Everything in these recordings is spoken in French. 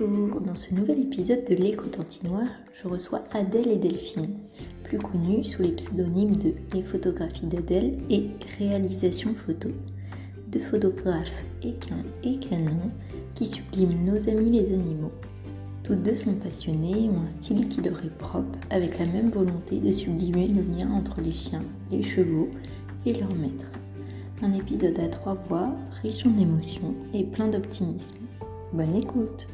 Bonjour, dans ce nouvel épisode de l'écho Tantinoire, je reçois Adèle et Delphine, plus connues sous les pseudonymes de Les photographies d'Adèle et Réalisation photo, deux photographes équins et canins qui subliment nos amis les animaux. Toutes deux sont passionnées et ont un style qui leur est propre, avec la même volonté de sublimer le lien entre les chiens, les chevaux et leurs maîtres. Un épisode à trois voix, riche en émotions et plein d'optimisme. Bonne écoute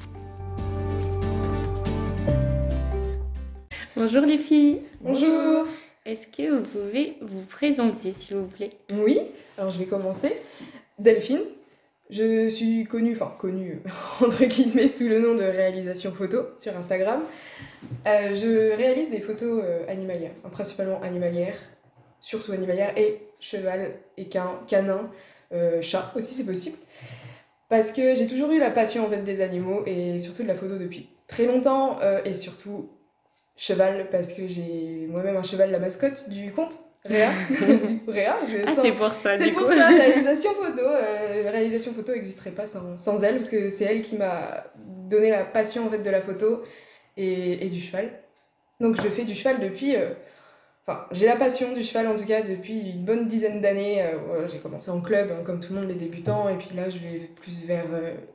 Bonjour les filles Bonjour Est-ce que vous pouvez vous présenter s'il vous plaît? Oui, alors je vais commencer. Delphine, je suis connue, enfin connue entre guillemets sous le nom de réalisation photo sur Instagram. Euh, je réalise des photos euh, animalières, hein, principalement animalières, surtout animalières, et cheval, équin, canin, euh, chat aussi c'est possible. Parce que j'ai toujours eu la passion en fait des animaux et surtout de la photo depuis très longtemps et surtout cheval parce que j'ai moi-même un cheval la mascotte du compte Réa. du Réa ah, c'est pour ça C'est pour ça, réalisation photo. Euh, réalisation photo n'existerait pas sans, sans, elle parce que c'est elle qui m'a donné la passion en fait de la photo et, et, du cheval. Donc je fais du cheval depuis euh, Enfin, j'ai la passion du cheval en tout cas depuis une bonne dizaine d'années. Euh, j'ai commencé en club, hein, comme tout le monde, les débutants, et puis là je vais plus vers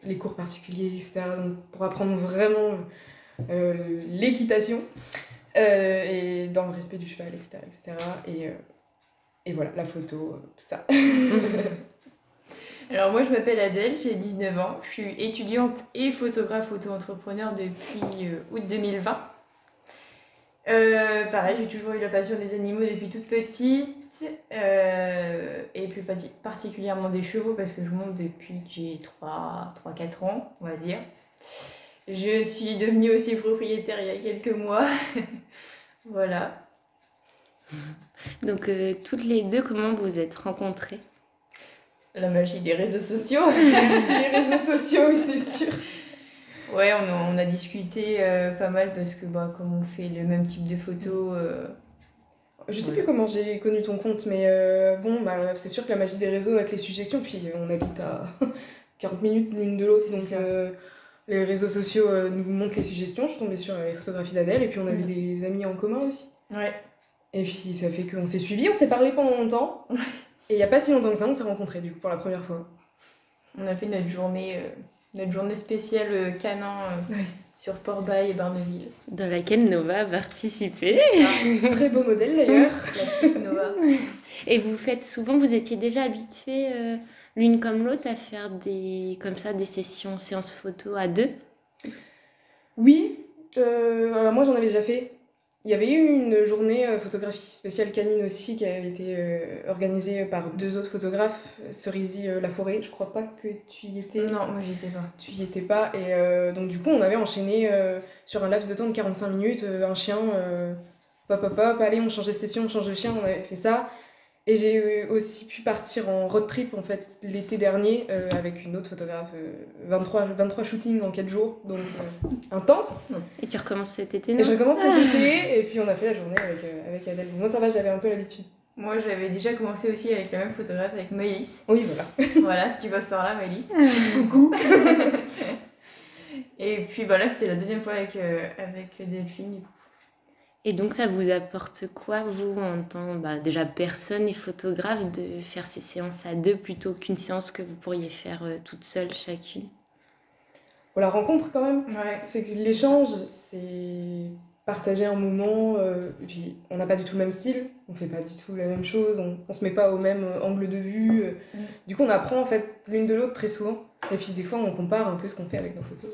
les cours particuliers, etc. Donc, pour apprendre vraiment l'équitation et dans le respect du cheval, etc. etc. Et, et voilà, la photo, tout ça. Alors moi je m'appelle Adèle, j'ai 19 ans, je suis étudiante et photographe auto-entrepreneur depuis août 2020. Euh, pareil, j'ai toujours eu la passion des animaux depuis toute petite. Euh, et plus particulièrement des chevaux parce que je monte depuis que j'ai 3-4 ans, on va dire. Je suis devenue aussi propriétaire il y a quelques mois. voilà. Donc, euh, toutes les deux, comment vous vous êtes rencontrées? La magie des réseaux sociaux. les réseaux sociaux, c'est sûr. Ouais, on a, on a discuté euh, pas mal parce que bah, comme on fait le même type de photos. Euh, je sais plus comment j'ai connu ton compte, mais euh, bon, bah, c'est sûr que la magie des réseaux avec les suggestions, puis on habite à 40 minutes l'une de l'autre, donc les réseaux sociaux nous montrent les suggestions. Je suis tombée sur les photographies d'Adèle, et puis on avait mm. des amis en commun aussi. Ouais. Et puis ça fait qu'on s'est suivis, on s'est parlé pendant longtemps. Et il n'y a pas si longtemps que ça, on s'est rencontrés du coup pour la première fois. On a fait notre journée notre journée spéciale euh, canin euh, sur Port-Bail et Barneville. Dans laquelle Nova a participé. Très beau modèle d'ailleurs. La petite Nova. Et vous faites souvent, vous étiez déjà habitués euh, l'une comme l'autre à faire des, comme ça, des sessions séances photo à deux Oui, moi j'en avais déjà fait il y avait eu une journée euh, photographie spéciale canine aussi qui avait été euh, organisée par deux autres photographes, Cerisy euh, La Forêt. Je crois pas que tu y étais. Non, moi j'y étais pas. Tu y étais pas. Et donc du coup, on avait enchaîné sur un laps de temps de 45 minutes un chien. pop, pop, pop, allez, on change de session, on change de chien, on avait fait ça. Et j'ai aussi pu partir en road trip en fait l'été dernier euh, avec une autre photographe, 23, 23 shootings en 4 jours, donc euh, intense. Et tu recommences cet été non? Et je recommence cet été, et puis on a fait la journée avec, euh, avec Adèle. Moi ça va, j'avais un peu l'habitude. Moi j'avais déjà commencé aussi avec la même photographe, avec Maëlys. Oui, voilà. voilà, si tu passes par là, Maëlys. Coucou Et puis bah, là c'était la deuxième fois avec, avec Delphine, du coup. Et donc ça vous apporte quoi, vous, en tant bah, déjà personne et photographe, de faire ces séances à deux plutôt qu'une séance que vous pourriez faire euh, toute seule chacune? Bon, la rencontre quand même, ouais. c'est que l'échange, c'est partager un moment, euh, et puis on n'a pas du tout le même style, on fait pas du tout la même chose, on, on se met pas au même euh, angle de vue. Mm. Du coup, on apprend en fait l'une de l'autre très souvent, et puis des fois on compare un peu ce qu'on fait avec nos photos.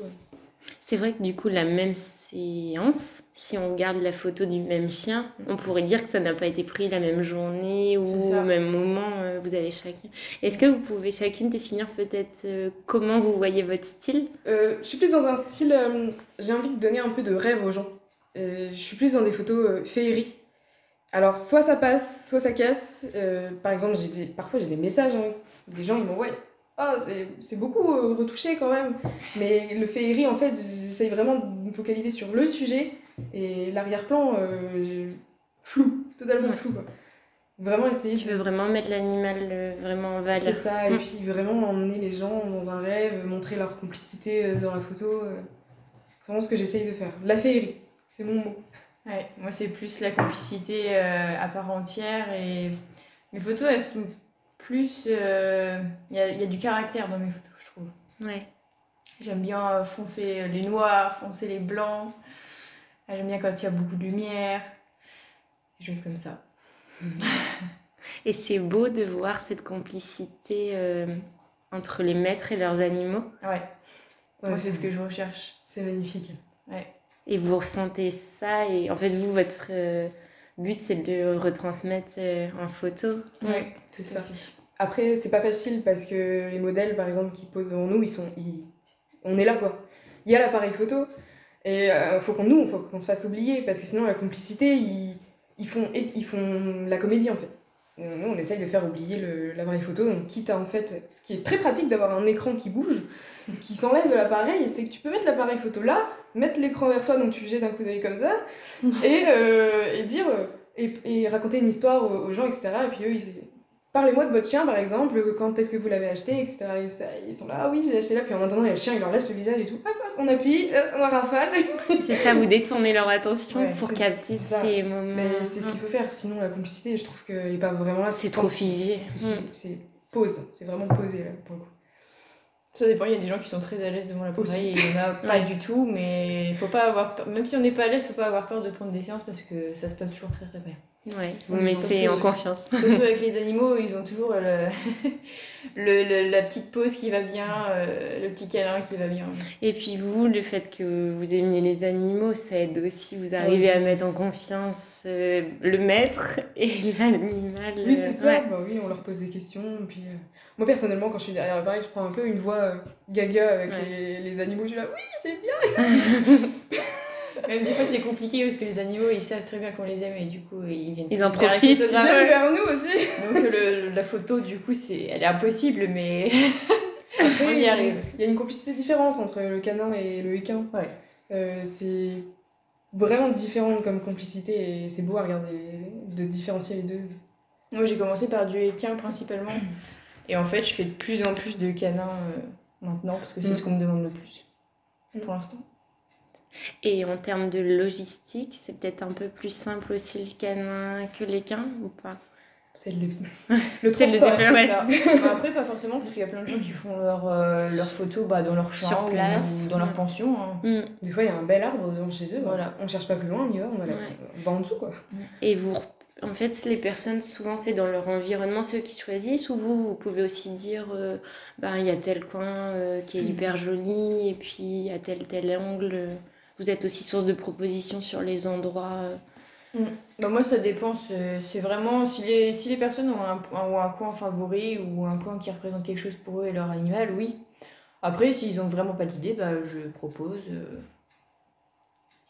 C'est vrai que du coup, la même séance, si on garde la photo du même chien, on pourrait dire que ça n'a pas été pris la même journée ou au même moment, euh, vous avez chacun. Est-ce que vous pouvez chacune définir peut-être euh, comment vous voyez votre style? Euh, Je suis plus dans un style, j'ai envie de donner un peu de rêve aux gens. je suis plus dans des photos féeries. Alors, soit ça passe, soit ça casse. par exemple, j'ai parfois j'ai des messages, hein. les gens ils m'envoient ah, c'est beaucoup euh, retouché quand même. Mais le féerie, en fait, j'essaye vraiment de me focaliser sur le sujet et l'arrière-plan euh, flou, totalement flou. Quoi. Vraiment essayer. Tu veux vraiment mettre l'animal euh, vraiment en valeur. C'est ça, et mm. puis vraiment emmener les gens dans un rêve, montrer leur complicité dans la photo. C'est vraiment ce que j'essaye de faire. La féerie, c'est mon mot. Ouais, moi c'est plus la complicité euh, à part entière et mes photos elles sont plus. euh, Il y, a, y a du caractère dans mes photos, je trouve. Ouais. J'aime bien foncer les noirs, foncer les blancs. Ah, J'aime bien quand il y a beaucoup de lumière. Des choses comme ça. Et c'est beau de voir cette complicité euh, entre les maîtres et leurs animaux. Ouais, Ouais, moi c'est ce que je recherche. C'est magnifique. Ouais. Et vous ressentez ça. Et en fait, vous, votre euh, but, c'est de le retransmettre euh, en photo. Ouais, c'est tout ça. fait. Après, c'est pas facile parce que les modèles, par exemple, qui posent devant nous, ils sont, ils- on est là quoi. Il y a l'appareil photo et euh, faut qu'on nous, faut qu'on se fasse oublier parce que sinon la complicité, ils, ils font, ils font la comédie en fait. Nous, on essaye de faire oublier l'appareil photo, donc quitte à en fait, ce qui est très pratique d'avoir un écran qui bouge, qui s'enlève de l'appareil, c'est que tu peux mettre l'appareil photo là, mettre l'écran vers toi, donc tu jettes un coup d'œil comme ça, et, euh, et dire, euh, et, et raconter une histoire aux, aux gens, etc. Et puis eux, ils, Parlez-moi de votre chien par exemple, quand est-ce que vous l'avez acheté, etc., etc. Ils sont là, ah oui, j'ai acheté là, puis en attendant, il y a le chien, il leur lèche le visage et tout, hop, hop, on appuie, euh, on rafale. C'est ça, vous détournez leur attention Ouais, pour capter ces moments. Mais c'est ce qu'il faut faire, sinon la complicité, je trouve qu'elle est pas vraiment là. C'est trop figé. C'est c'est pause, c'est vraiment posé là pour le coup. Ça dépend, il y a des gens qui sont très à l'aise devant l'appareil et il y en a pas du tout, mais faut pas avoir peur. Même si on n'est pas à l'aise, faut pas avoir peur de prendre des séances parce que ça se passe toujours très très bien. Ouais, vous mettez en confiance. Surtout avec les animaux, ils ont toujours le, le- le- la petite pose qui va bien, euh, le petit câlin qui va bien. Et puis vous, le fait que vous aimiez les animaux, ça aide aussi. Vous arrivez à mettre en confiance euh, le maître et l'animal. Oui, euh, c'est ça, ouais. bah oui, on leur pose des questions. Puis, euh, Moi personnellement, quand je suis derrière l'appareil, je prends un peu une voix euh, gaga avec Ouais. les, les animaux. Je suis là, oui, c'est bien. Même des fois, c'est compliqué parce que les animaux, ils savent très bien qu'on les aime et du coup, ils viennent. Ils en profitent. Ils viennent vers nous aussi. Donc le- la photo, du coup, c'est, elle est impossible, mais Après, on il y arrive. Il y a une complicité différente entre le canin et le équin. Ouais. Euh, c'est vraiment différent comme complicité et c'est beau à regarder, de différencier les deux. Moi, j'ai commencé par du équin principalement. Et en fait, je fais de plus en plus de canins euh, maintenant parce que c'est Mm. ce qu'on me demande le plus Mm. pour l'instant. Et en termes de logistique, c'est peut-être un peu plus simple aussi le canin que l'équin ou pas? C'est le, dé- le C'est le. Ouais. Ça. Bah, Après, pas forcément parce qu'il y a plein de gens qui font leurs euh, leurs photos bah, dans leur place. ou dans leur Ouais. pension. hein. Des fois, il y a un bel arbre devant chez eux. Voilà. On cherche pas plus loin, on y va, on va, la- Ouais. on va en dessous quoi. Et vous, en fait, les personnes, souvent, c'est dans leur environnement, ceux qui choisissent, ou vous, vous pouvez aussi dire, euh, ben, il y a tel coin euh, qui est hyper joli, et puis il y a tel, tel angle. Vous êtes aussi source de propositions sur les endroits. euh. Bah, moi, ça dépend. C'est vraiment si les, si les personnes ont un, ou un coin favori ou un coin qui représente quelque chose pour eux et leur animal, oui. Après, s'ils ont vraiment pas d'idée, bah, je propose.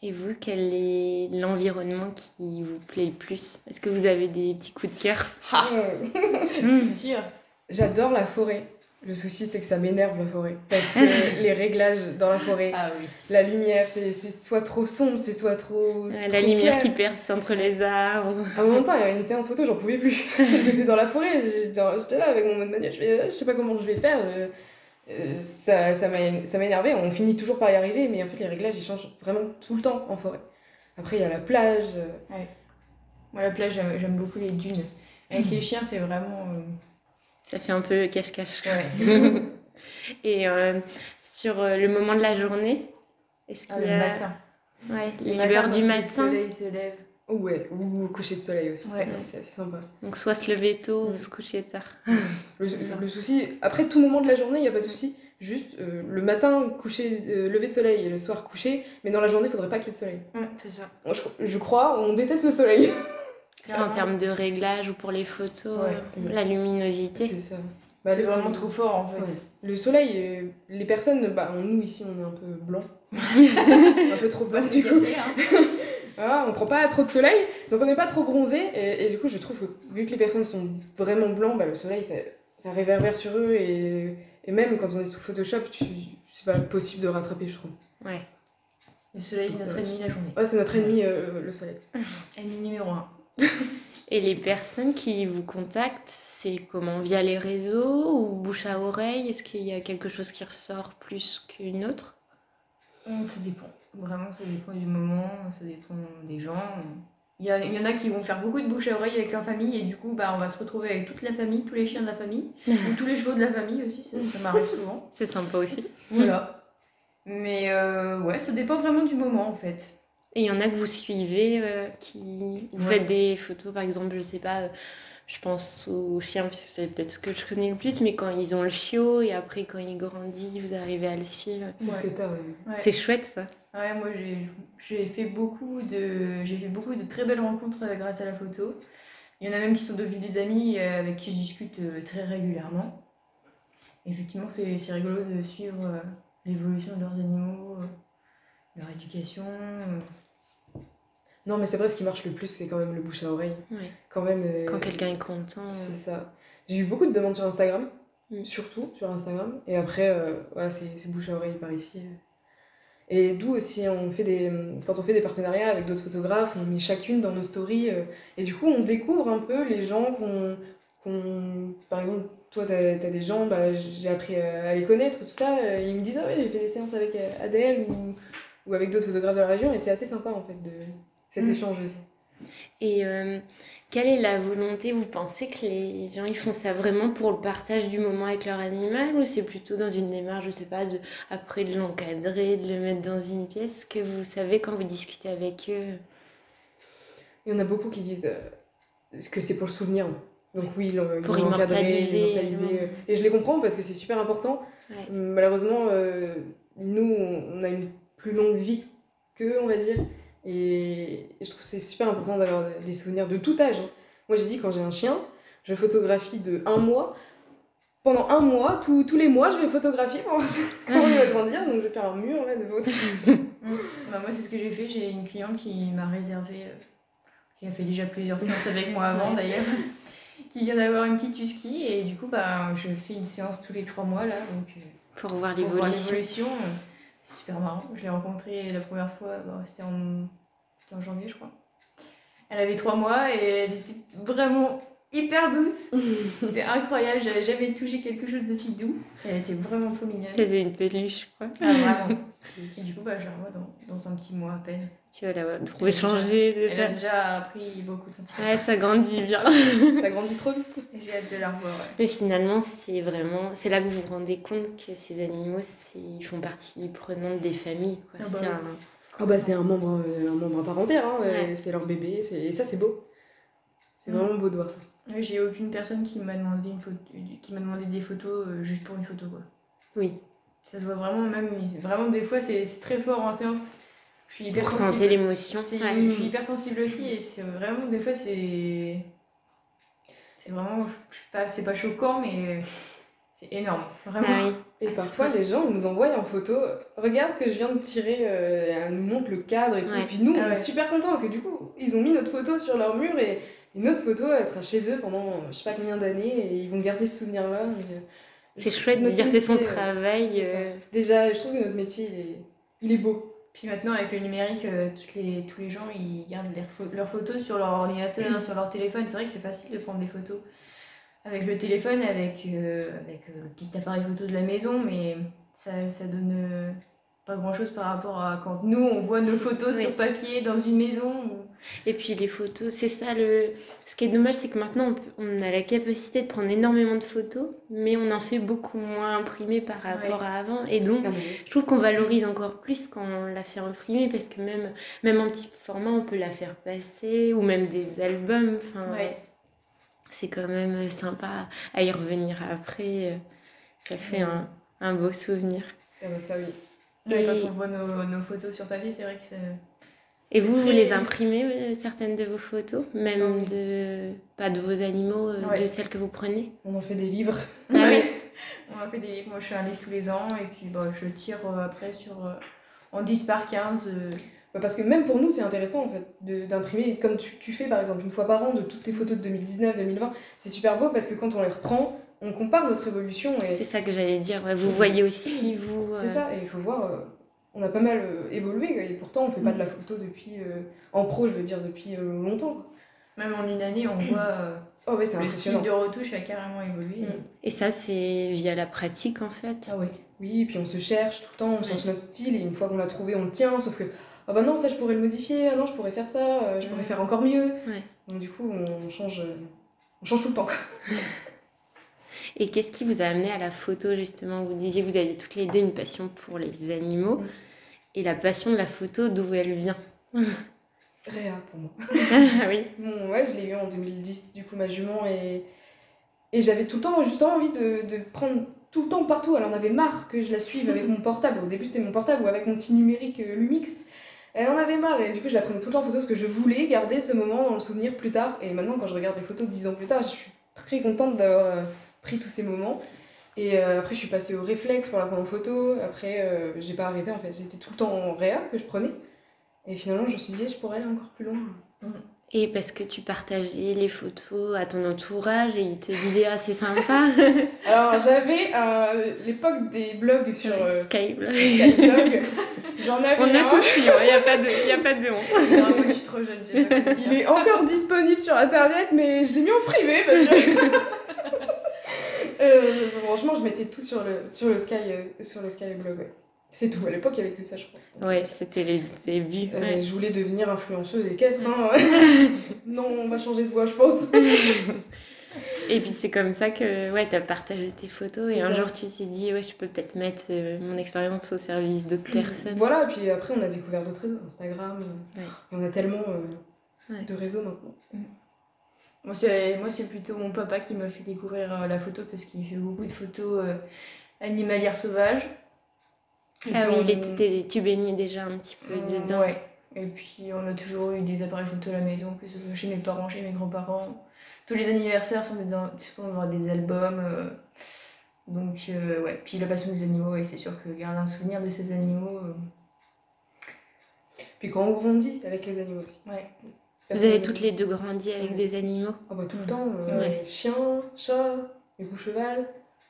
Euh, Et vous, quel est l'environnement qui vous plaît le plus? Est-ce que vous avez des petits coups de cœur? Mmh. dire. J'adore la forêt. Le souci, c'est que ça m'énerve la forêt. Parce que les réglages dans la forêt, Ah oui. la lumière, c'est soit trop sombre, c'est soit trop. Euh, trop La lumière qui perce entre les arbres. À un moment, il y avait une séance photo, j'en pouvais plus. J'étais dans la forêt, j'étais j'étais là avec mon mode manuel, je, fais, je sais pas comment je vais faire. je- euh, ça ça m'a ça m'a énervé, on finit toujours par y arriver, mais en fait, les réglages ils changent vraiment tout le temps en forêt. Après, il y a la plage. euh, Moi, la plage, j'aime beaucoup les dunes. Avec les chiens, c'est vraiment. euh, Ça fait un peu cache-cache. Ouais. Et euh, sur le moment de la journée, est-ce Ah, qu'il le y a matin. ouais, Le l'heure matin, du matin Le soleil se lève. Ouais, ou au coucher de soleil aussi, Ouais. c'est assez sympa. Donc soit se lever tôt ou Mm. se coucher tard. Le, souci, après tout moment de la journée, il n'y a pas de souci. Juste euh, le matin, coucher, euh, lever de soleil et le soir, coucher. Mais dans la journée, il faudrait pas qu'il y ait de soleil. Hum, c'est ça. Je, je crois, on déteste le soleil. C'est en termes de réglage ou pour les photos, Ouais. euh, la luminosité. C'est ça. Bah, c'est le vraiment soleil- trop fort en fait. Ouais. Le soleil, euh, les personnes, bah, nous ici, on est un peu blanc. un peu trop blanc Bah, du coup. caché, hein. Voilà, on prend pas trop de soleil, donc on n'est pas trop bronzé. Et, et du coup, je trouve que vu que les personnes sont vraiment blancs, bah, le soleil, ça, ça réverbère sur eux. Et, et même quand on est sous Photoshop, c'est pas possible de rattraper, je trouve. Ouais. Le soleil est C'est notre ennemi la journée. Ouais, c'est notre ennemi, euh, le soleil. Ennemi numéro un. Et les personnes qui vous contactent, c'est comment? Via les réseaux ou bouche à oreille? Est-ce qu'il y a quelque chose qui ressort plus qu'une autre? Hum, Ça dépend. Vraiment, ça dépend du moment, ça dépend des gens. Il y, a- il y en a qui vont faire beaucoup de bouche à oreille avec leur famille et du coup, bah, on va se retrouver avec toute la famille, tous les chiens de la famille, ou tous les chevaux de la famille aussi, ça, ça m'arrive souvent. C'est sympa aussi. Voilà. Mais euh, ouais, ça dépend vraiment du moment en fait. Et il y en a que vous suivez, euh, qui... Vous Ouais. faites des photos, par exemple, je sais pas, euh, je pense aux chiens, parce que c'est peut-être ce que je connais le plus, mais quand ils ont le chiot, et après, quand il grandit, vous arrivez à le suivre. C'est ce que t'as. Ouais. C'est chouette, ça. Ouais, moi j'ai j'ai fait beaucoup de j'ai fait beaucoup de très belles rencontres euh, grâce à la photo. Il y en a même qui sont devenus des amis euh, avec qui je discute euh, très régulièrement. Effectivement, c'est c'est rigolo de suivre l'évolution de leurs animaux, leur éducation. Non, mais c'est vrai, ce qui marche le plus, c'est quand même le bouche à oreille. Ouais. Quand même. euh, Quand quelqu'un est content. euh, C'est ça. J'ai eu beaucoup de demandes sur Instagram, Mm. surtout sur Instagram. Et après, euh, voilà, c'est c'est bouche à oreille par ici. Et d'où aussi, on fait des, quand on fait des partenariats avec d'autres photographes, on met chacune dans nos stories. euh, et du coup, on découvre un peu les gens qu'on. qu'on- par exemple, toi, t'as as des gens, bah, j'ai appris à à les connaître, tout ça. euh, Ils me disent, ah ouais, j'ai fait des séances avec euh, Adèle ou, ou avec d'autres photographes de la région. Et c'est assez sympa, en fait, de cet Mm. échange aussi. Et euh, quelle est la volonté? Vous pensez que les gens ils font ça vraiment pour le partage du moment avec leur animal ou c'est plutôt dans une démarche, je sais pas, de, après de l'encadrer, de le mettre dans une pièce? Que vous savez quand vous discutez avec eux? Il y en a beaucoup qui disent euh, que c'est pour le souvenir. Donc oui, Pour ils encadré, immortaliser. euh, Et je les comprends parce que c'est super important. Ouais. Malheureusement, euh, nous, on a une plus longue vie qu'eux, on va dire. Et je trouve que c'est super important d'avoir des souvenirs de tout âge. hein. Moi, j'ai dit, quand j'ai un chien, je photographie de un mois. Pendant un mois, tous tous les mois, je vais photographier pour voir comment il va grandir. Donc, je vais faire un mur là de photos. Bah, moi, c'est ce que j'ai fait. J'ai une cliente qui m'a réservé, euh, qui a fait déjà plusieurs séances avec moi avant d'ailleurs, qui vient d'avoir une petite husky. Et du coup, bah, je fais une séance tous les trois mois là. Donc, euh, pour voir pour voir l'évolution l'évolution, euh, c'est super marrant. Je l'ai rencontrée la première fois, bah, c'était en, c'était en janvier, je crois. Elle avait trois mois et elle était vraiment hyper douce. C'est incroyable, j'avais jamais touché quelque chose d'aussi doux. Elle était vraiment trop mignonne. Ça faisait une peluche, quoi. Ah, vraiment. Et du coup, bah, je la revois dans, dans un petit mois à peine. Tu vas la trouver changer Elle déjà. a déjà appris beaucoup de sentiments. Ouais, ça grandit bien. Ça grandit trop vite. Et J'ai hâte de la revoir. ouais. Mais finalement, c'est vraiment, c'est là que vous vous rendez compte que ces animaux, c'est- ils font partie prenante des familles. Quoi. Ah bah c'est oui. un- Ah bah c'est un membre, euh, un membre à part entière, hein, Ouais. c'est leur bébé, c'est- et ça c'est beau. C'est Mm. vraiment beau de voir ça. J'ai aucune personne qui m'a demandé, une photo, qui m'a demandé des photos euh, juste pour une photo. Quoi. Oui, Ça se voit vraiment, même, vraiment des fois c'est c'est très fort en séance. Je suis hyper pour sensible. sentir l'émotion. C'est- Ouais. Je suis hyper sensible aussi et c'est vraiment, des fois c'est. C'est vraiment. je suis pas- C'est pas choquant, mais c'est énorme. Vraiment. Ah oui. Et Ah, parfois les gens nous envoient en photo, regarde ce que je viens de tirer, euh, elle nous montre le cadre et tout. Ouais. Et puis nous Ah on ouais. est super contents parce que du coup ils ont mis notre photo sur leur mur et, et notre photo elle sera chez eux pendant euh, je sais pas combien d'années et ils vont garder ce souvenir là. C'est chouette de dire que son travail. euh, Déjà je trouve que notre métier il est, il est beau. Puis maintenant, avec le numérique, euh, toutes les, tous les gens ils gardent leurs, pho- leurs photos sur leur ordinateur, sur leur téléphone. C'est vrai que c'est facile de prendre des photos avec le téléphone, avec, euh, avec euh, le petit appareil photo de la maison, mais ça, ça donne euh, pas grand chose par rapport à quand nous on voit nos photos Oui. sur papier dans une maison. Et puis les photos, c'est ça le. Ce qui est dommage, c'est que maintenant on, a la capacité de prendre énormément de photos, mais on en fait beaucoup moins imprimé par rapport Ouais. à avant. Et donc, Ah, je trouve qu'on valorise encore plus quand on la fait imprimer parce que même, même en petit format, on peut la faire passer ou même des albums. Enfin, Ouais. c'est quand même sympa à y revenir après. Ça fait un, un beau souvenir. Ah bah ça oui. Et- Quand on voit nos, nos photos sur papier, c'est vrai que c'est. Et vous, vous les imprimez, euh, certaines de vos photos Même de. Pas de vos animaux, euh, Ouais. de celles que vous prenez? On en fait des livres. Ah oui. On a fait des livres, moi je fais un livre tous les ans et puis bah, je tire euh, après sur euh, en 10 par 15. euh, Bah, Parce que même pour nous, c'est intéressant en fait d'imprimer, comme tu, tu fais par exemple une fois par an, de toutes tes photos de 2019, 2020. C'est super beau parce que quand on les reprend, on compare notre évolution et C'est ça que j'allais dire. ouais, Vous voyez aussi, vous. c'est ça. Et il faut voir, on a pas mal euh, évolué quoi, et pourtant on fait pas de la photo depuis, euh, en pro, je veux dire, depuis euh, longtemps. quoi. Même en une année, on voit, euh, Oh, ouais, c'est Le impressionnant. style de retouche a carrément évolué. Mm. Et ça, c'est via la pratique en fait. Ah oui. Oui, et puis on se cherche tout le temps, on cherche notre style, et une fois qu'on l'a trouvé, on le tient, sauf que, ah bah non, ça je pourrais le modifier, ah non, je pourrais faire ça, euh, je pourrais Mm. faire encore mieux. Ouais. Donc du coup, on change, euh, on change tout le temps. Et qu'est-ce qui vous a amené à la photo justement? Vous disiez que vous aviez toutes les deux une passion pour les animaux. Mm. Et la passion de la photo, d'où elle vient? Réa pour moi. Ah oui. Bon, ouais, je l'ai eu en 2010, du coup, ma jument, et, et j'avais tout le temps juste envie de, de prendre tout le temps partout. Elle en avait marre que je la suive avec mon portable. Au début, c'était mon portable ou avec mon petit numérique euh, Lumix. Elle en avait marre, et du coup, je la prenais tout le temps en photo parce que je voulais garder ce moment dans le souvenir plus tard. Et maintenant, quand je regarde les photos dix ans plus tard, je suis très contente d'avoir euh, pris tous ces moments. Et euh, après, je suis passée au réflexe pour la prendre en photo. Après, euh, j'ai pas arrêté en fait. C'était tout le temps en réa que je prenais. Et finalement, je me suis dit, je pourrais aller encore plus loin. Et parce que tu partageais les photos à ton entourage et ils te disaient ah c'est sympa. Alors j'avais à l'époque des blogs sur euh, Skype. Skyblog. J'en avais On a un. tous eu, il n'y a, pas de- y a pas de honte. Non, moi je suis trop jeune, pas. Il est encore disponible sur internet, mais je l'ai mis en privé parce que. Euh, franchement, je mettais tout sur le, sur le, Sky, euh, sur le Skyblog. Ouais. C'est tout. À l'époque, il n'y avait que ça, je crois. Ouais, c'était les débuts. Euh, ouais. Je voulais devenir influenceuse et qu'est-ce, hein. Non, on va changer de voix, je pense. Et puis c'est comme ça que ouais, tu as partagé tes photos et un jour tu t'es dit ouais, je peux peut-être mettre mon expérience au service d'autres personnes. Voilà, puis après, on a découvert d'autres réseaux. Instagram. Ouais. En a tellement de réseaux maintenant. Moi, c'est, moi, c'est plutôt mon papa qui m'a fait découvrir euh, la photo parce qu'il fait beaucoup de photos euh, animalières sauvages. Et Ah oui, on- il était, tu baignais déjà un petit peu on- dedans. Ouais. Et puis on a toujours eu des appareils photo à la maison, que ce soit chez mes parents, chez mes grands-parents. Tous les anniversaires sont dans, sont dans des albums. euh, donc, euh, ouais. Puis la passion des animaux, et c'est sûr que garder un souvenir de ces animaux. euh, Puis quand on grandit avec les animaux aussi. ouais. Vous avez toutes les deux grandi avec Ouais. des animaux Ah bah tout le temps. euh, Ouais. Chien, chat, du coup cheval,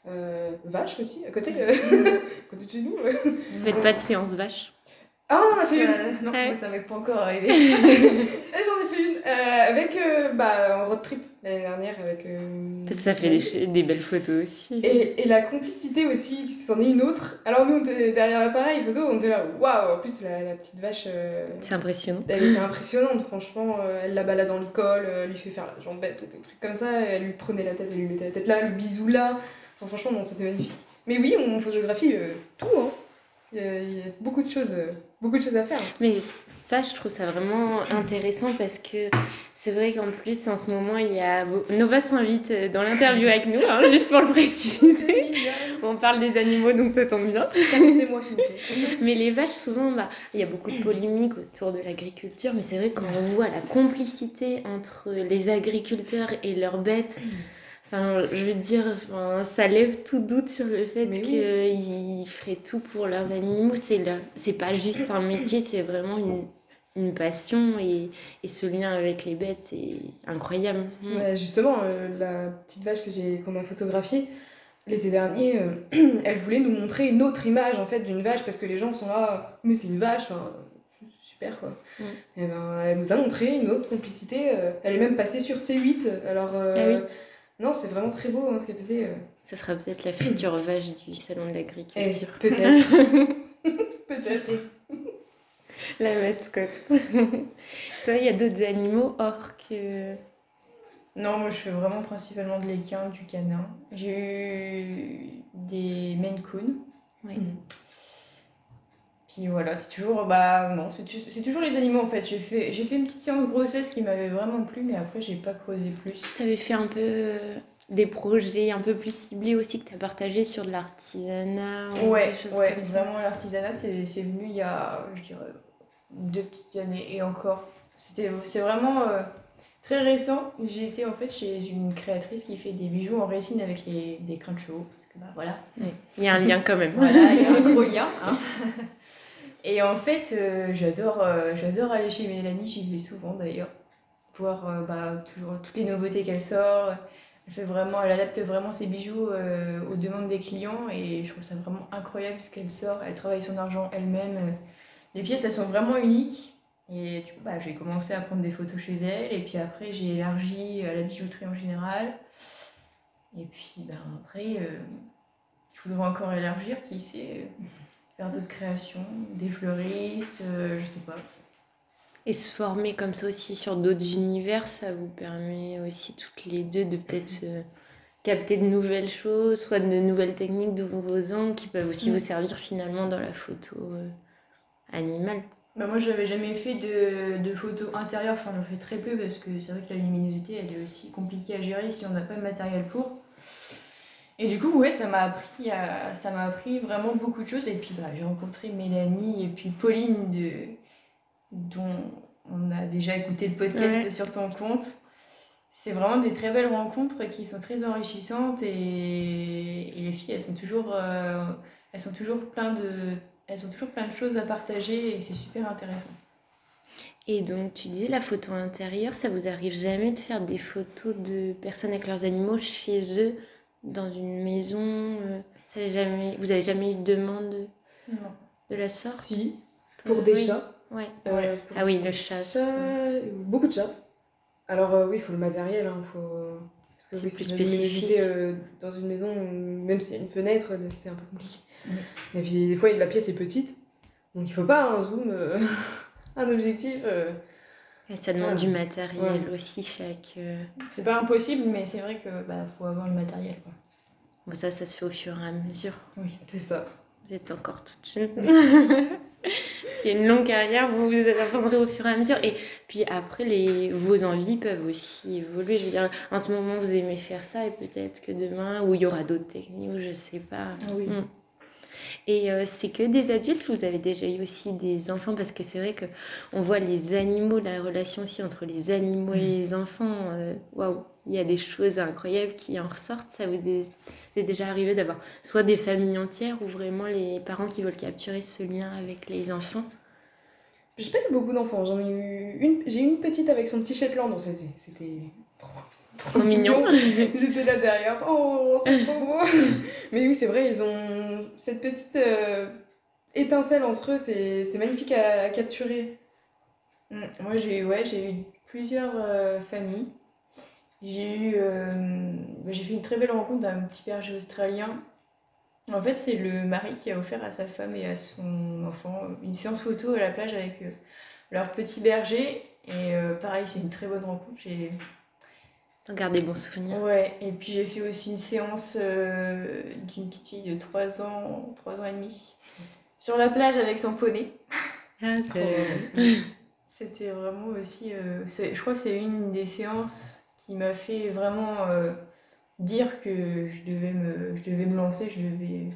euh, vache aussi, à côté, euh, à côté de chez nous. Vous faites pas de séance vache Ah, on a fait une Ça- non, Ouais. moi, ça m'est pas encore arrivé. J'en ai fait une euh, avec euh, bah, en road trip l'année dernière avec. euh, Parce que ça fait des, des belles photos aussi. Et, et la complicité aussi, c'en est une autre. Alors nous, on était derrière l'appareil photo, on était là, waouh En plus, la, la petite vache, euh, C'est impressionnant. elle était impressionnante, franchement. euh, elle la balade dans l'école, euh, elle lui fait faire la jambette, ou des trucs comme ça. elle lui prenait la tête, elle lui mettait la tête là, le bisou là. Enfin, franchement, non, c'était magnifique. Mais oui, on photographie euh, tout, hein. Il y, a, il y a beaucoup de choses, euh, beaucoup de choses à faire. Mais ça, je trouve ça vraiment intéressant parce que c'est vrai qu'en plus, en ce moment, il y a. Nova s'invite euh, dans l'interview avec nous, hein, juste pour le préciser. On parle des animaux, donc ça tombe bien. Moi. Mais les vaches, souvent, bah, il y a beaucoup de polémiques autour de l'agriculture, mais c'est vrai quand on voit la complicité entre les agriculteurs et leurs bêtes, enfin, je veux dire, enfin, ça lève tout doute sur le fait oui. qu'ils feraient tout pour leurs animaux. C'est leur- c'est pas juste un métier, c'est vraiment une, une passion et, et ce lien avec les bêtes, c'est incroyable. Mm. Justement, euh, la petite vache que j'ai qu'on a photographiée l'été dernier, euh, elle voulait nous montrer une autre image en fait d'une vache parce que les gens sont là, mais c'est une vache, enfin, super quoi. Mm. Et ben, elle nous a montré une autre complicité. euh, elle est même passée sur C8. Alors, euh, Ah oui. Non, c'est vraiment très beau hein, ce qu'elle faisait. euh. Ça sera peut-être la future vache du salon de Eh, l'agriculture. peut-être. Qui peut-être. sait La mascotte. Toi, il y a d'autres animaux hors que. Non, moi je fais vraiment principalement de l'équin, du canin. J'ai eu des Maine Coon. Oui. Puis voilà, c'est toujours bah non, c'est toujours les animaux en fait. J'ai fait fait une petite séance grossesse qui m'avait vraiment plu mais après j'ai pas creusé plus. Tu avais fait un peu euh, des projets un peu plus ciblés aussi que tu as partagé sur de l'artisanat ou Ouais, des choses ouais, comme ça. vraiment l'artisanat c'est venu il y a je dirais deux petites années et encore. C'était c'est vraiment euh, très récent. J'ai été en fait chez une créatrice qui fait des bijoux en résine avec les des crins de chevaux parce que bah voilà. Il y a un lien quand même. Voilà, il y a un gros lien. hein. Et en fait, euh, j'adore euh, j'adore aller chez Mélanie, j'y vais souvent d'ailleurs. Voir euh, bah, toujours toutes les nouveautés qu'elle sort. Elle, fait vraiment, elle adapte vraiment ses bijoux aux demandes des clients et je trouve ça vraiment incroyable ce qu'elle sort. Elle travaille son argent elle-même. Les pièces, elles sont vraiment uniques. Et du coup, bah, j'ai commencé à prendre des photos chez elle. Et puis après, j'ai élargi la bijouterie en général. Et puis ben, après, je voudrais encore élargir, qui sait, faire d'autres créations, des fleuristes, euh, je sais pas. Et se former comme ça aussi sur d'autres univers, ça vous permet aussi toutes les deux de peut-être euh, capter de nouvelles choses, soit de nouvelles techniques, de nouveaux angles qui peuvent aussi Mm. vous servir finalement dans la photo euh, animale. Bah, moi, je n'avais jamais fait de, de photos intérieures, enfin j'en fais très peu parce que c'est vrai que la luminosité elle est aussi compliquée à gérer si on n'a pas le matériel pour. Et du coup, ouais, ça m'a appris, à- ça m'a appris vraiment beaucoup de choses. Et puis bah, j'ai rencontré Mélanie et puis Pauline, de, dont on a déjà écouté le podcast Ouais. sur ton compte. C'est vraiment des très belles rencontres qui sont très enrichissantes et, et les filles, elles sont toujours, euh, elles sont toujours plein de, elles ont toujours plein de choses à partager et c'est super intéressant. Et donc tu disais la photo intérieure, ça vous arrive jamais de faire des photos de personnes avec leurs animaux chez eux, dans une maison euh, ça avez jamais, Vous avez jamais eu de demande Non. de la sorte? Si, pour des Oui. chats. Ouais. Euh, pour Ah oui, le chat, chats, ça. beaucoup de chats. Alors euh, oui, il faut le matériel, hein, faut... Parce que C'est oui, plus spécifique. euh, dans une maison, même s'il y a une fenêtre, euh, c'est un peu compliqué. Et puis des fois, la pièce est petite, donc il faut pas un zoom, euh, un objectif. Et ça demande Ouais. du matériel Ouais. aussi chaque. euh, C'est pas impossible, mais c'est vrai que bah, faut avoir le matériel. Quoi. Bon, ça, ça se fait au fur et à mesure. Oui. c'est ça. Vous êtes encore toute jeune. A une longue carrière, vous vous apprendrez au fur et à mesure. Et puis après, les, vos envies peuvent aussi évoluer. Je veux dire, en ce moment, vous aimez faire ça et peut-être que demain, ou il y aura d'autres techniques, ou je sais pas. Oui. Mm. Et euh, c'est que des adultes, vous avez déjà eu aussi des enfants, parce que c'est vrai que on voit les animaux, la relation aussi entre les animaux et les enfants. euh, Waouh, il y a des choses incroyables qui en ressortent. Ça vous est, déjà arrivé d'avoir soit des familles entières ou vraiment les parents qui veulent capturer ce lien avec les enfants? J'ai pas eu beaucoup d'enfants, j'en ai eu une. J'ai une petite avec son petit Shetland, donc c'était trop, mignon. J'étais là derrière, oh, c'est trop beau. Mais oui, c'est vrai, ils ont cette petite euh, étincelle entre eux, c'est magnifique à, capturer. Mm. Moi, j'ai ouais, eu plusieurs euh, familles. J'ai eu, euh, j'ai fait une très belle rencontre d'un petit berger australien. En fait, c'est le mari qui a offert à sa femme et à son enfant une séance photo à la plage avec leur petit berger. Et pareil, c'est une très bonne rencontre. Regardez bons souvenirs. Ouais, et puis j'ai fait aussi une séance euh, d'une petite fille de 3 ans, 3 ans et demi, sur la plage avec son poney. Ah, C'était vraiment aussi. euh, je crois que c'est une des séances qui m'a fait vraiment euh, dire que je devais, me, je devais me lancer, je devais.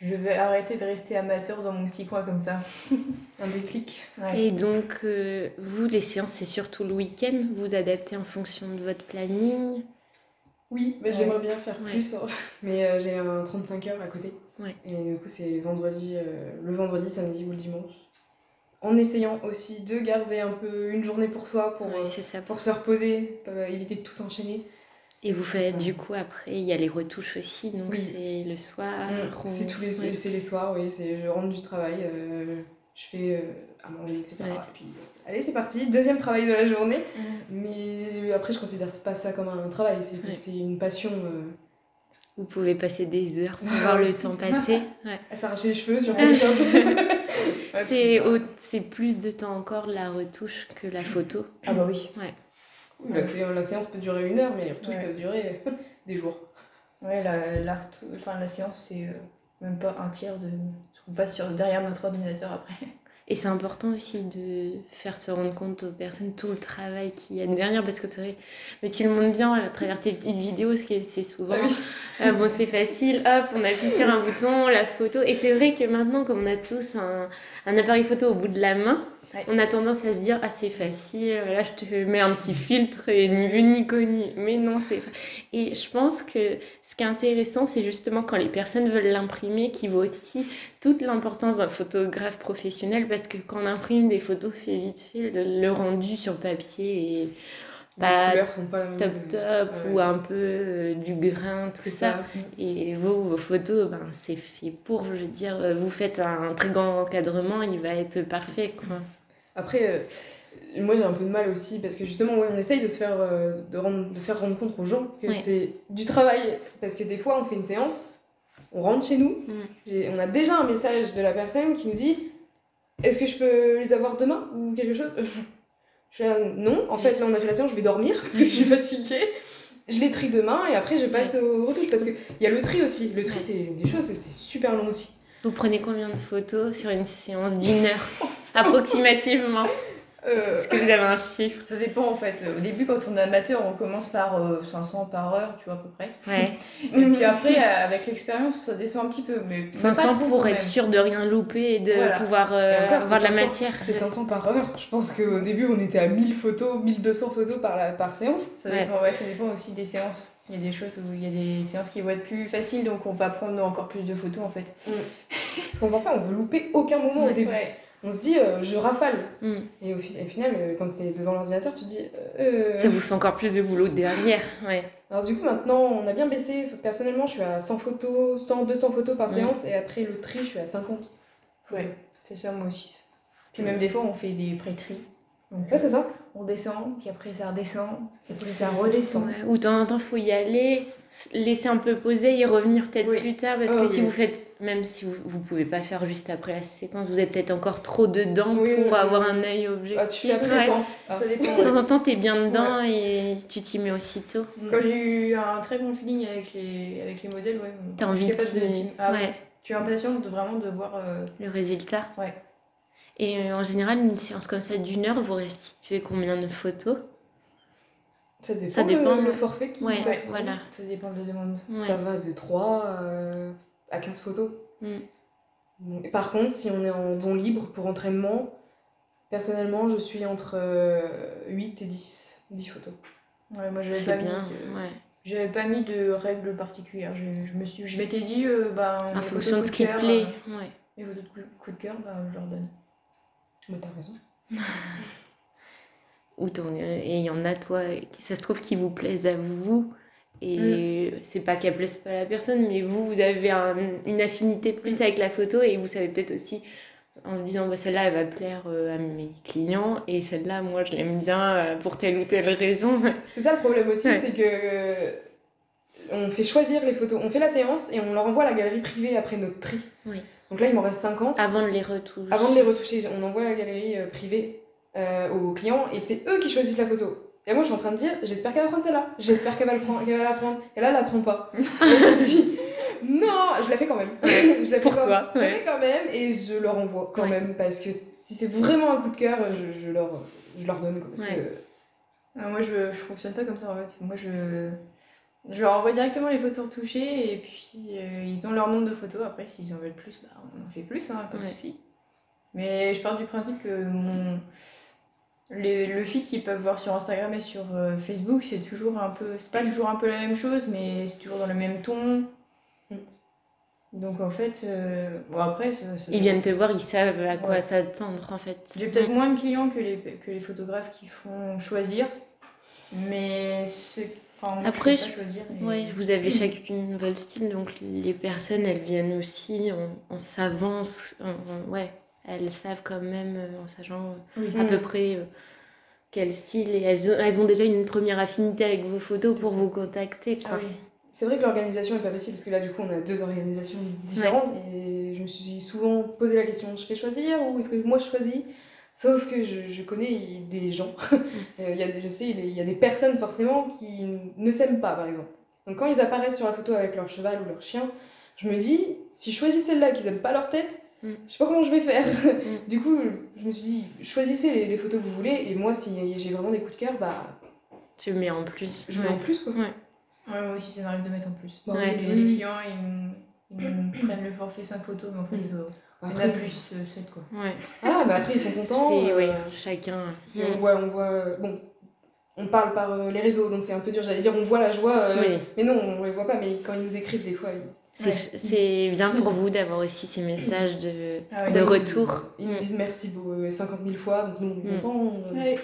Je devais arrêter de rester amateur dans mon petit coin comme ça. Un déclic. Ouais. Et donc, euh, vous, les séances, c'est surtout le week-end? Vous adaptez en fonction de votre planning? Oui, mais Ouais. j'aimerais bien faire Ouais. plus, hein. mais euh, j'ai un 35 heures à côté. Ouais. Et du coup, c'est vendredi, euh, le vendredi, samedi ou le dimanche. En essayant aussi de garder un peu une journée pour soi, pour, ça. pour se reposer, éviter de tout enchaîner. Et vous faites du coup après, il y a les retouches aussi, donc Oui. c'est le soir. ou- C'est tous les, Ouais. les soirs, oui. C'est, je rentre du travail, euh, je fais euh, à manger, etc. Ouais. Et puis, allez, c'est parti. Deuxième travail de la journée. Mm. Mais après, je considère pas ça comme un travail. C'est, Ouais. une passion. euh, Vous pouvez passer des heures sans voir le temps passer. Ouais. à s'arracher les cheveux sur. Ouais, C'est, plus de temps encore la retouche que la photo. Ah bah oui. Oui, la, sé- la séance peut durer une heure, mais les retouches Ouais. peuvent durer des jours. Ouais, la, la, enfin, la séance, c'est euh, même pas un tiers de ce qu'on passe sur, derrière notre ordinateur après. Et c'est important aussi de faire se rendre compte aux personnes tout le travail qu'il y a derrière, parce que c'est vrai, mais tu le montres bien à travers tes petites vidéos, c'est souvent, Ah oui. ah bon c'est facile, hop, on appuie sur un bouton, la photo, et c'est vrai que maintenant, comme on a tous un, un appareil photo au bout de la main, Ouais. on a tendance à se dire, ah c'est facile, là je te mets un petit filtre et ni vu ni connu, mais non c'est... Et je pense que ce qui est intéressant, c'est justement quand les personnes veulent l'imprimer, qui voit aussi toute l'importance d'un photographe professionnel parce que quand on imprime des photos fait vite fait, le, le rendu sur papier est pas les sont pas la même. top top Ouais. ou un peu euh, du grain, tout ça. Et vous, vos photos, ben, c'est fait pour, je veux dire, euh, vous faites un très grand encadrement, il va être parfait, quoi. Après, euh, moi j'ai un peu de mal aussi parce que justement, ouais, on essaye de se faire, euh, de, rendre, de faire rendre compte aux gens que Ouais. c'est du travail. Parce que des fois, on fait une séance, on rentre chez nous, on a déjà un message de la personne qui nous dit Est-ce que je peux les avoir demain ou quelque chose? Je ah, non, en fait, là on a fait la séance, je vais dormir parce que je suis fatiguée. Je les trie demain et après je passe aux retouches parce qu'il y a le tri aussi. Le tri, Ouais. c'est des choses, c'est super long aussi. Vous prenez combien de photos sur une séance d'une heure? Approximativement. Euh, Est-ce que vous avez un chiffre Ça dépend en fait. Au début, quand on est amateur, on commence par euh, 500 par heure, tu vois, à peu près. Ouais. Et puis après, avec l'expérience, ça descend un petit peu. Mais, mais pas 500 trop, pour être même. sûr de rien louper et de Voilà. pouvoir euh, Et encore, avoir de la 500. matière. C'est 500 par heure. Je pense qu'au début, on était à 1000 photos, 1200 photos par, la, par séance. Ça Ouais. dépend, ouais, ça dépend aussi des séances. Il y a des choses où il y a des séances qui vont être plus faciles, donc on va prendre encore plus de photos en fait. Parce qu'on parfois, on veut louper aucun moment au début. Ouais. On se dit, euh, je rafale. Mm. Et au, fi- au final, euh, quand tu es devant l'ordinateur, tu te dis. euh, Ça vous fait encore plus de boulot derrière. Ouais. Alors, du coup, maintenant, on a bien baissé. Personnellement, je suis à 100 photos, 100, 200 photos par Mm. séance. Et après le tri, je suis à 50. Ouais, c'est ça moi aussi. Puis même des fois, on fait des pré-tri. Donc Ouais, c'est ça. on descend, puis après ça redescend, C'est après ça, redescend. Ouais, Ou de temps en temps, faut y aller, laisser un peu poser et revenir peut-être Oui. plus tard. Parce Ah que oui. si vous faites, même si vous, vous pouvez pas faire juste après la séquence, vous êtes peut-être encore trop dedans Oui, pour oui, avoir un œil Ah, objectif. tu fais après Ouais. Ah. De temps en temps, t'es bien dedans et tu t'y mets aussitôt. Quand j'ai eu un très bon feeling avec les, avec les modèles, ouais. T'as envie de Ah Tu es impatiente de vraiment de voir. euh, le résultat. Ouais. Et euh, en général, une séance comme ça d'une heure, vous restituez combien de photos? Ça dépend, Ça dépend, le, le forfait qui Ouais, ouais. voilà. Ça dépend de la demande. Ouais. Ça va de 3 à 15 photos. Mm. Donc, Par contre, si on est en don libre pour entraînement, personnellement, je suis entre euh, 8 et 10. 10 photos. Ouais, moi C'est pas, bien. mis de... Ouais. j'avais pas mis de règles particulières. Je, je me suis, je m'étais dit, euh, ben, En fonction de photos ce qui plaît. euh, Ouais. Les photos de de cœur, ben, je leur donne. Mais t'as raison. Ou et il y en a, toi, ça se trouve, qui vous plaisent à vous. Et Mm. c'est pas qu'elle plaise pas à la personne, mais vous, vous avez un- une affinité plus avec la photo et vous savez peut-être aussi, en se disant, bah, celle-là, elle va plaire euh, à mes clients et celle-là, moi, je l'aime bien euh, pour telle ou telle raison. C'est ça le problème aussi, Ouais. c'est que euh, on fait choisir les photos. On fait la séance et on leur envoie à la galerie privée après notre tri. Oui. Donc là, il m'en reste 50. Avant de les retoucher. Avant de les retoucher, on envoie à la galerie euh, privée euh, aux clients et c'est eux qui choisissent la photo. Et moi, je suis en train de dire, j'espère qu'elle va prendre celle-là. J'espère qu'elle va, le prendre, qu'elle va la prendre. Et là, elle la prend pas. Et je me dis, non, je la fais quand même. je la fais Pour quand- toi, Je la ouais. fais quand même et je leur envoie quand Ouais. même parce que si c'est vraiment un coup de cœur, je, je leur, je leur donne. Quoi, parce Ouais. que- Ah, moi je, je fonctionne pas comme ça en fait. Moi je, je leur envoie directement les photos retouchées et puis euh, ils ont leur nombre de photos. Après, s'ils en veulent plus, bah, on en fait plus, hein, pas de Ouais. souci. Mais je pars du principe que mon. Les, le feed qu'ils peuvent voir sur Instagram et sur euh, Facebook, c'est toujours un peu. C'est pas toujours un peu la même chose, mais c'est toujours dans le même ton. Mm. Donc en fait, euh, bon après, ça- ça- Ils viennent te voir, ils savent à quoi Ouais. s'attendre, en fait. j'ai peut-être moins de clients que les, que les photographes qui font choisir, mais c'est. Enfin, moi, je Après, et- Ouais, vous avez chacune votre style, donc les personnes, elles viennent aussi en, en savant, ce- en- en- ouais, elles savent quand même, euh, en sachant Oui. à Mm. peu près euh, quel style, et elles ont, elles ont déjà une première affinité avec vos photos pour vous contacter, Ah oui. C'est vrai que l'organisation est pas facile parce que là, du coup, on a deux organisations différentes et je me suis souvent posé la question je fais choisir ou est-ce que moi je choisis? Sauf que je, je connais des gens, Euh, il y a des, je sais, il y a des personnes forcément qui ne s'aiment pas par exemple. Donc quand ils apparaissent sur la photo avec leur cheval ou leur chien, je me dis si je choisis celle-là qu'ils aiment pas leur tête, Mm. je sais pas comment je vais faire. du coup, je me suis dit choisissez les, les photos que vous voulez et moi, si j'ai vraiment des coups de cœur, bah Tu mets en plus. je mets en plus quoi. Ouais, moi aussi, ça m'arrive de mettre en plus. Bah, Ouais. Les, oui. clients, ils, me- ils prennent le forfait 5 photos, mais en fait, Mm. euh, il y en Après, a plus euh, 7 quoi. Ouais, Ah, bah après ils sont contents. c'est, euh, ouais, chacun. Et on voit, on voit, bon, on parle par euh, les réseaux, donc c'est un peu dur. J'allais dire, on voit la joie, euh, Oui. mais non, on les voit pas. Mais quand ils nous écrivent, des fois, ils, C'est, bien pour vous d'avoir aussi ces messages de, Ah ouais. de ils nous retour. disent- Ils nous Mm. disent merci beau- euh, 50 000 fois, donc nous on est Mm. contents. euh. Ouais.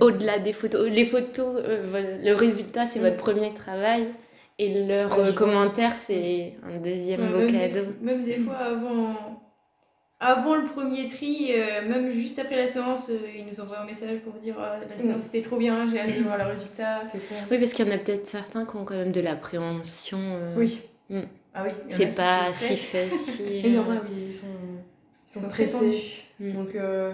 au-delà des photos, les photos, euh, le résultat, c'est Mm. votre premier travail. Et leur Ouais, euh, je vois. commentaire, c'est un deuxième Ouais, beau même, des, cadeau. même des fois avant, avant le premier tri, euh, même juste après la séance, euh, ils nous envoient un message pour dire Ah, la séance était trop bien, j'ai hâte de voir le résultat. C'est ça. Oui, parce qu'il y en a peut-être certains qui ont quand même de l'appréhension. euh, Oui. Mm. Ah oui. C'est pas si facile. Et il y en a, oui, ils sont, ils sont Ils sont très stressés. tendus. Mm. Donc, euh,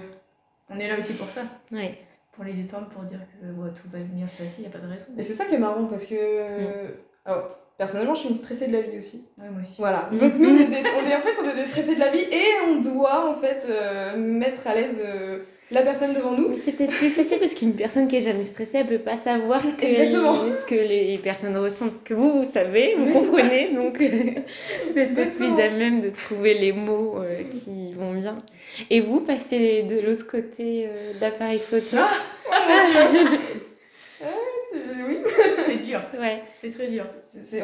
On est là aussi pour ça, Ouais. pour les détendre, pour dire que ouais, tout va bien se passer, il n'y a pas de raison. et c'est ça qui est marrant parce que. Mm. Alors, personnellement, je suis une stressée de la vie aussi. Ouais, moi aussi. Voilà. Mm. Donc, nous, on est, des- on est- en fait, on est des stressés de la vie et on doit, en fait, euh, mettre à l'aise euh, la personne devant nous. Mais c'est peut-être plus facile parce qu'une personne qui est jamais stressée, elle peut pas savoir ce que, Exactement. ce que les personnes ressentent. Que vous, vous savez, vous Oui, comprenez, donc vous êtes peut-être plus à même de trouver les mots euh, qui vont bien. Et vous, passez de l'autre côté euh, de l'appareil photo? Oui. C'est dur, Ouais. c'est très dur.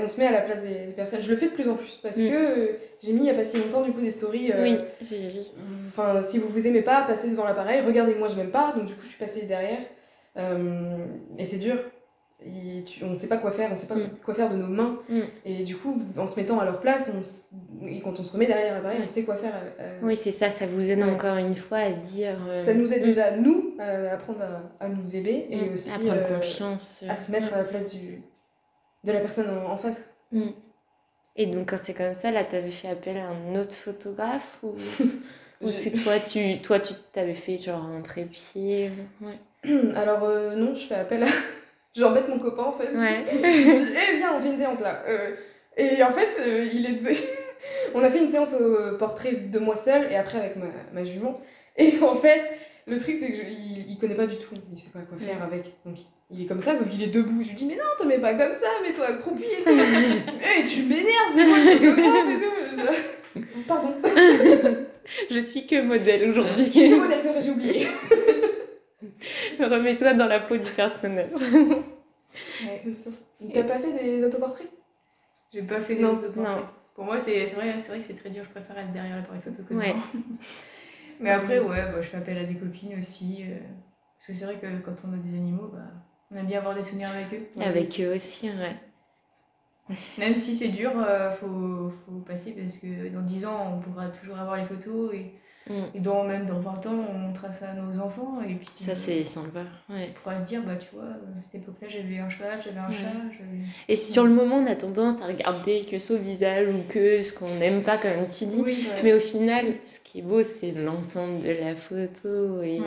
On se met à la place des personnes. Je le fais de plus en plus parce Mm. que euh, j'ai mis il y a pas si longtemps du coup des stories. euh, Oui, j'ai vu. Enfin, si vous vous aimez pas, passez devant l'appareil. Regardez, moi je m'aime pas, donc du coup je suis passée derrière. Euh, et c'est dur. Et tu- on sait pas quoi faire, on sait pas Mm. quoi faire de nos mains. Mm. Et du coup, en se mettant à leur place, on et quand on se remet derrière l'appareil, on sait quoi faire. euh, Oui, c'est ça, ça vous aide Ouais. encore une fois à se dire. euh, Ça nous aide mm, déjà, nous, à apprendre à, à nous aimer et mm, aussi à prendre euh, confiance. à se mettre à la place du, de la personne en, en face. Et donc, quand c'est comme ça, là, t'avais fait appel à un autre photographe ou, ou c'est toi, tu toi, tu t'avais fait genre un trépied Ouais. Alors euh, non, je fais appel à... J'embête mon copain en fait. Ouais. Eh viens, on fait une séance là. Euh, et en fait, euh, il est... on a fait une séance au portrait de moi seule et après avec ma, ma jument. Et en fait, le truc c'est que je- il, connaît pas du tout. Il sait pas quoi faire avec. Donc il est comme ça, donc il est debout. Je lui dis mais non, te mets pas comme ça, mets-toi accroupi et tout. Eh, tu m'énerves, c'est moi le photographe et tout. Je dis, Pardon. Je suis que modèle Je suis aujourd'hui. le modèle, c'est vrai, j'ai oublié. Remets-toi dans la peau du personnage. Ouais. C'est ça. T'as pas fait des autoportraits? J'ai pas fait des Non, autoportraits. non. Pour moi, c'est c'est vrai, c'est vrai que c'est très dur. Je préfère être derrière l'appareil photo que Ouais. Mais après, ouais, bah, je fais appel à des copines aussi. euh, parce que c'est vrai que quand on a des animaux, bah, on aime bien avoir des souvenirs avec eux. Avec eux aussi, ouais. Même si c'est dur, euh, faut, faut passer parce que dans 10 ans, on pourra toujours avoir les photos. Et. Et dans, même dans 20 ans, on montrera ça à nos enfants. Et puis, Ça, c'est sympa. Ouais. On pourra se dire, bah tu vois, à cette époque-là, j'avais un cheval, j'avais un Ouais. chat. Et sur le moment, on a tendance à regarder que son visage ou que ce qu'on n'aime pas, comme tu dis. Oui, ouais. Mais au final, ce qui est beau, c'est l'ensemble de la photo. Et,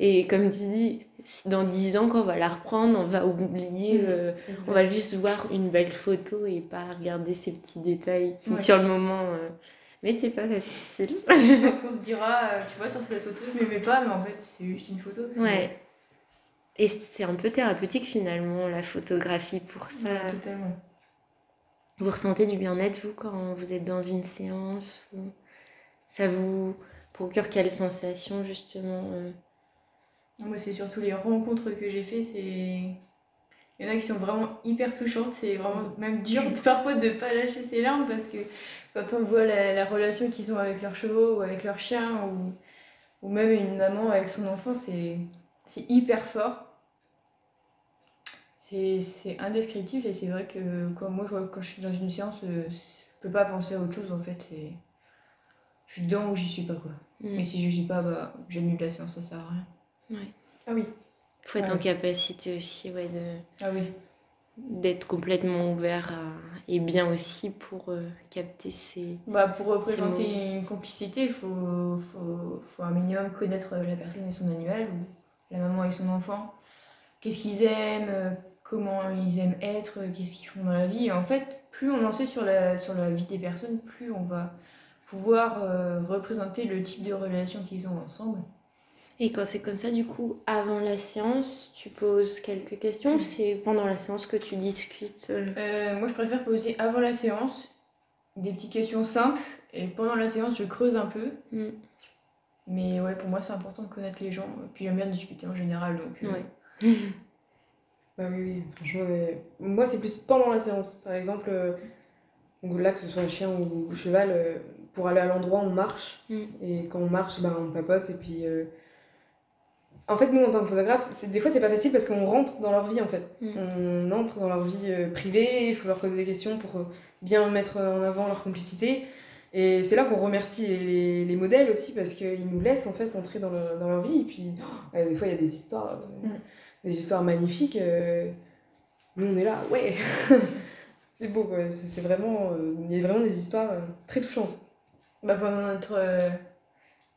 et comme tu dis, dans 10 ans, quand on va la reprendre, on va oublier. Mm. euh, on va juste voir une belle photo et pas regarder ces petits détails qui, sur le moment. euh, Mais c'est pas facile. Je pense qu'on se dira, euh, tu vois, sur cette photo, je m'aimais pas, mais en fait, c'est juste une photo. Ouais. Et c'est un peu thérapeutique finalement, la photographie pour ça. Ouais, totalement. Vous ressentez du bien-être, vous, quand vous êtes dans une séance ou... Ça vous procure quelle sensation, justement euh? Moi, c'est surtout les rencontres que j'ai fait, c'est. Il y en a qui sont vraiment hyper touchantes, c'est vraiment même dur parfois de pas lâcher ses larmes parce que quand on voit la, la relation qu'ils ont avec leurs chevaux ou avec leurs chiens ou, ou même une maman avec son enfant, c'est hyper fort. C'est indescriptible et c'est vrai que quand moi, je quand je suis dans une séance, euh, je peux pas penser à autre chose en fait. Je suis dedans ou j'y suis pas quoi. Mm. Mais si je suis pas, bah, j'annule la séance, ça sert à rien. Ah oui. Faut être en capacité aussi, ouais, de Ah oui. d'être complètement ouvert à- et bien aussi pour euh, capter ces... Bah, pour représenter une complicité, il faut, faut, faut un minimum connaître la personne et son animal, ou la maman et son enfant. Qu'est-ce qu'ils aiment, euh, comment ils aiment être, euh, qu'est-ce qu'ils font dans la vie. Et en fait, plus on en sait sur la, sur la vie des personnes, plus on va pouvoir euh, représenter le type de relation qu'ils ont ensemble. Et quand c'est comme ça, du coup, avant la séance, tu poses quelques questions ou c'est pendant la séance que tu discutes euh? Euh, moi, je préfère poser avant la séance des petites questions simples, et pendant la séance, je creuse un peu. Mm. Mais ouais, pour moi, c'est important de connaître les gens. Puis j'aime bien discuter en général, donc... euh, Ouais. Bah oui, oui, franchement, mais moi c'est plus pendant la séance. Par exemple, euh, donc là, que ce soit un chien ou un cheval, euh, pour aller à l'endroit, on marche. Mm. Et quand on marche, bah, on papote. Et puis, euh, en fait, nous, en tant que photographe, c'est- des fois, c'est pas facile parce qu'on rentre dans leur vie, en fait. Mm. On entre dans leur vie euh, privée, il faut leur poser des questions pour euh, bien mettre en avant leur complicité. Et c'est là qu'on remercie les, les- les modèles aussi parce qu'ils nous laissent, en fait, entrer dans, le- dans leur vie. Et puis, oh, des fois, il y a des histoires, euh, Mm. des histoires magnifiques. euh, nous, on est là, ouais C'est beau, quoi. C'est vraiment... euh, Il y a vraiment des histoires euh, très touchantes. Bah, pendant notre, euh,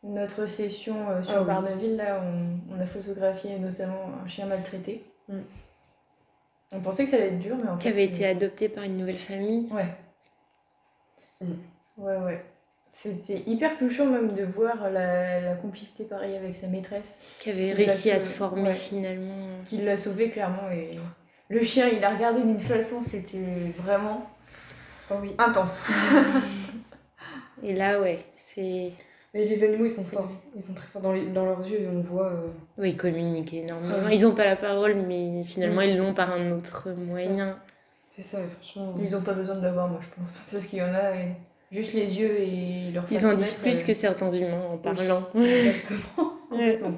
notre session euh, sur Ah oui. Barneville, là, on, on a photographié notamment un chien maltraité. Mm. On pensait que ça allait être dur, mais en Qui fait. avait euh, été adopté par une nouvelle famille. Ouais. Mm. Ouais, ouais. C'était hyper touchant même de voir la, la complicité pareille avec sa maîtresse, Qui avait Qui réussi à se former Ouais. finalement. qui l'a sauvé clairement. Et le chien, il a regardé d'une façon, c'était vraiment Oh oui. intense. Et là, ouais, c'est. Mais les animaux, ils sont C'est forts. Ils sont très forts dans, les- dans leurs yeux. On voit... euh, Oui, ils communiquent énormément. Ouais. Ils n'ont pas la parole, mais finalement, Mm. ils l'ont par un autre moyen. C'est ça, et franchement. Ils ont pas besoin de l'avoir, moi, je pense. Parce qu'il y en a, et juste les yeux et leur Ils en disent plus euh, que certains humains en parlant. Exactement. Ouais.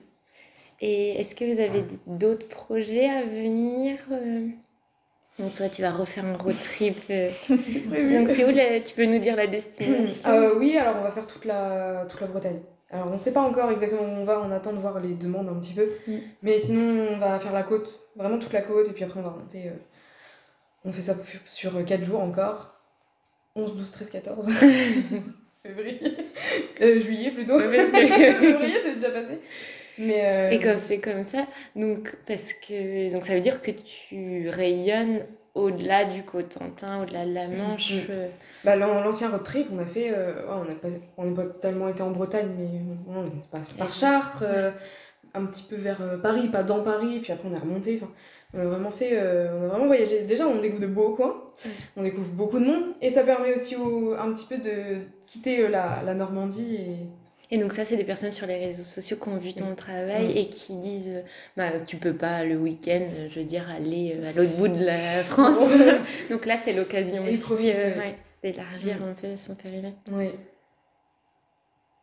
Et est-ce que vous avez d'autres projets à venir euh Donc toi, tu vas refaire un road trip. euh. Donc c'est où la- Tu peux nous dire la destination? Euh, oui, alors on va faire toute la, toute la Bretagne. Alors on ne sait pas encore exactement où on va, on attend de voir les demandes un petit peu. Mm. Mais sinon, on va faire la côte, vraiment toute la côte, et puis après on va remonter. euh, on fait ça sur 4 jours encore. 11, 12, 13, 14. Février. Euh, juillet plutôt. Parce que- Février, c'est déjà passé. Mais. euh, Et quand c'est comme ça, donc parce que donc ça veut dire que tu rayonnes au-delà du Cotentin, au-delà de la Manche. Mm. euh, Bah, l'an- l'ancien road trip, on a fait. euh, on n'a pas, on n'est pas tellement été en Bretagne, mais on est par. Chartres, euh, un petit peu vers euh, Paris, pas dans Paris, puis après on est remonté. On a vraiment fait. euh, on a vraiment voyagé. Déjà, on découvre de beaux coins, Ouais. on découvre beaucoup de monde, et ça permet aussi au- un petit peu de quitter euh, la, la Normandie. Et... Et donc ça, c'est des personnes sur les réseaux sociaux qui ont vu ton travail Mm. et qui disent, bah, tu peux pas le week-end, je veux dire, aller euh, à l'autre bout de la France. donc là, c'est l'occasion aussi euh, ouais, d'élargir Mm. un peu son périmètre. Oui.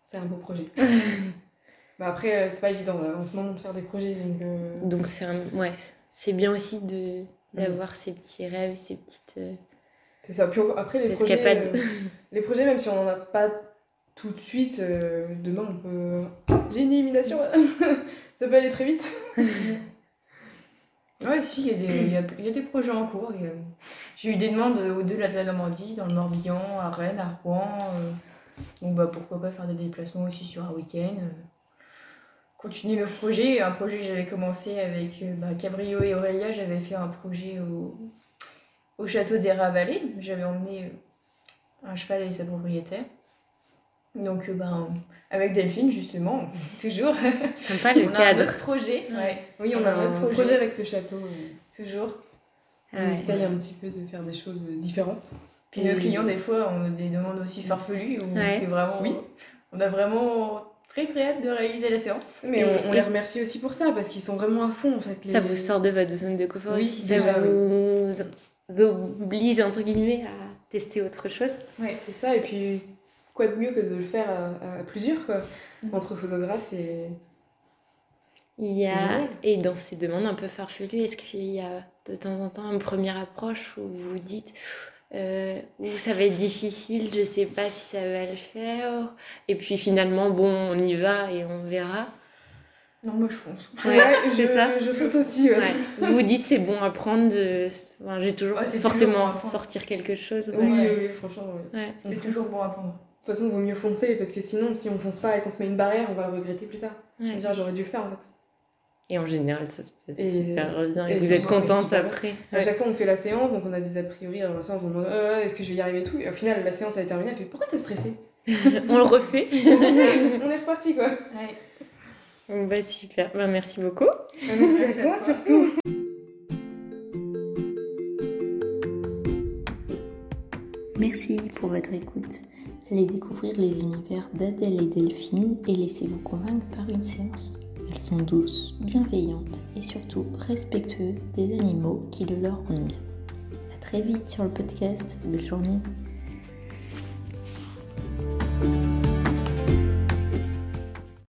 C'est un beau projet. bah après, euh, c'est pas évident là, en ce moment de faire des projets. Donc, euh, Donc c'est un- ouais, c'est bien aussi de Mm. d'avoir ces petits rêves, ces petites. C'est ça. Puis après, les projets, euh, les projets, même si on n'en a pas tout de suite, euh, demain on peut. J'ai une élimination Ça peut aller très vite. Ouais, si, il y, a des- projets en cours. J'ai eu des demandes au-delà de la Normandie, dans le Morbihan, à Rennes, à Rouen. euh, donc bah, pourquoi pas faire des déplacements aussi sur un week-end. continuer mes projets. Un projet que j'avais commencé avec euh, bah, Cabrio et Aurélia, j'avais fait un projet au, au château des Ravalais. J'avais emmené un cheval et sa propriétaire. Donc euh, ben, avec Delphine, justement, toujours. Sympa le On a un autre projet. ouais. Oui, on a Un un autre projet, projet. avec ce château. euh, Toujours. Ah on ouais. essaye un petit peu de faire des choses euh, différentes. Puis Et- nos clients, des fois, ont des demandes aussi farfelues où Ouais. c'est vraiment. Oui. On a vraiment très très hâte de réaliser la séance. Mais Et- on, on et- les remercie aussi pour ça, parce qu'ils sont vraiment à fond en fait. les- Ça vous sort de votre zone de confort Oui, aussi, ça déjà, vous oblige entre guillemets à tester autre chose. Ouais, c'est ça, et puis quoi de mieux que de le faire à, à plusieurs, quoi. Mm. Entre photographes, c'est. Il y a, et dans ces demandes un peu farfelues, est-ce qu'il y a de temps en temps une première approche où vous vous dites euh, où ça va être difficile, je sais pas si ça va le faire, et puis finalement, bon, on y va et on verra. Non, moi je fonce. Ouais, c'est ça. Je fonce aussi, ouais. Vous vous dites c'est bon à prendre, de... enfin, j'ai toujours c'est toujours bon forcément sortir quelque chose. Oui, franchement, oui. C'est toujours bon à prendre. De toute façon, il vaut mieux foncer, parce que sinon, si on fonce pas et qu'on se met une barrière, on va le regretter plus tard. Ouais. Dire, j'aurais dû le faire en fait. Et en général, ça se passe Et- super bien, et, et vous êtes contente après. À chaque fois, on fait la séance, donc on a des a priori avant la séance, on demande Euh, est-ce que je vais y arriver et tout. Et au final, la séance a été terminée, elle fait pourquoi t'es stressée? On le refait. On est reparti quoi. Ouais. Bon, bah super, bah, merci beaucoup. Merci à toi surtout. Merci pour votre écoute. Allez découvrir les univers d'Adèle et Delphine et laissez-vous convaincre par une séance. Elles sont douces, bienveillantes et surtout respectueuses des animaux qui le leur rendent bien. A très vite sur le podcast. Belle journée.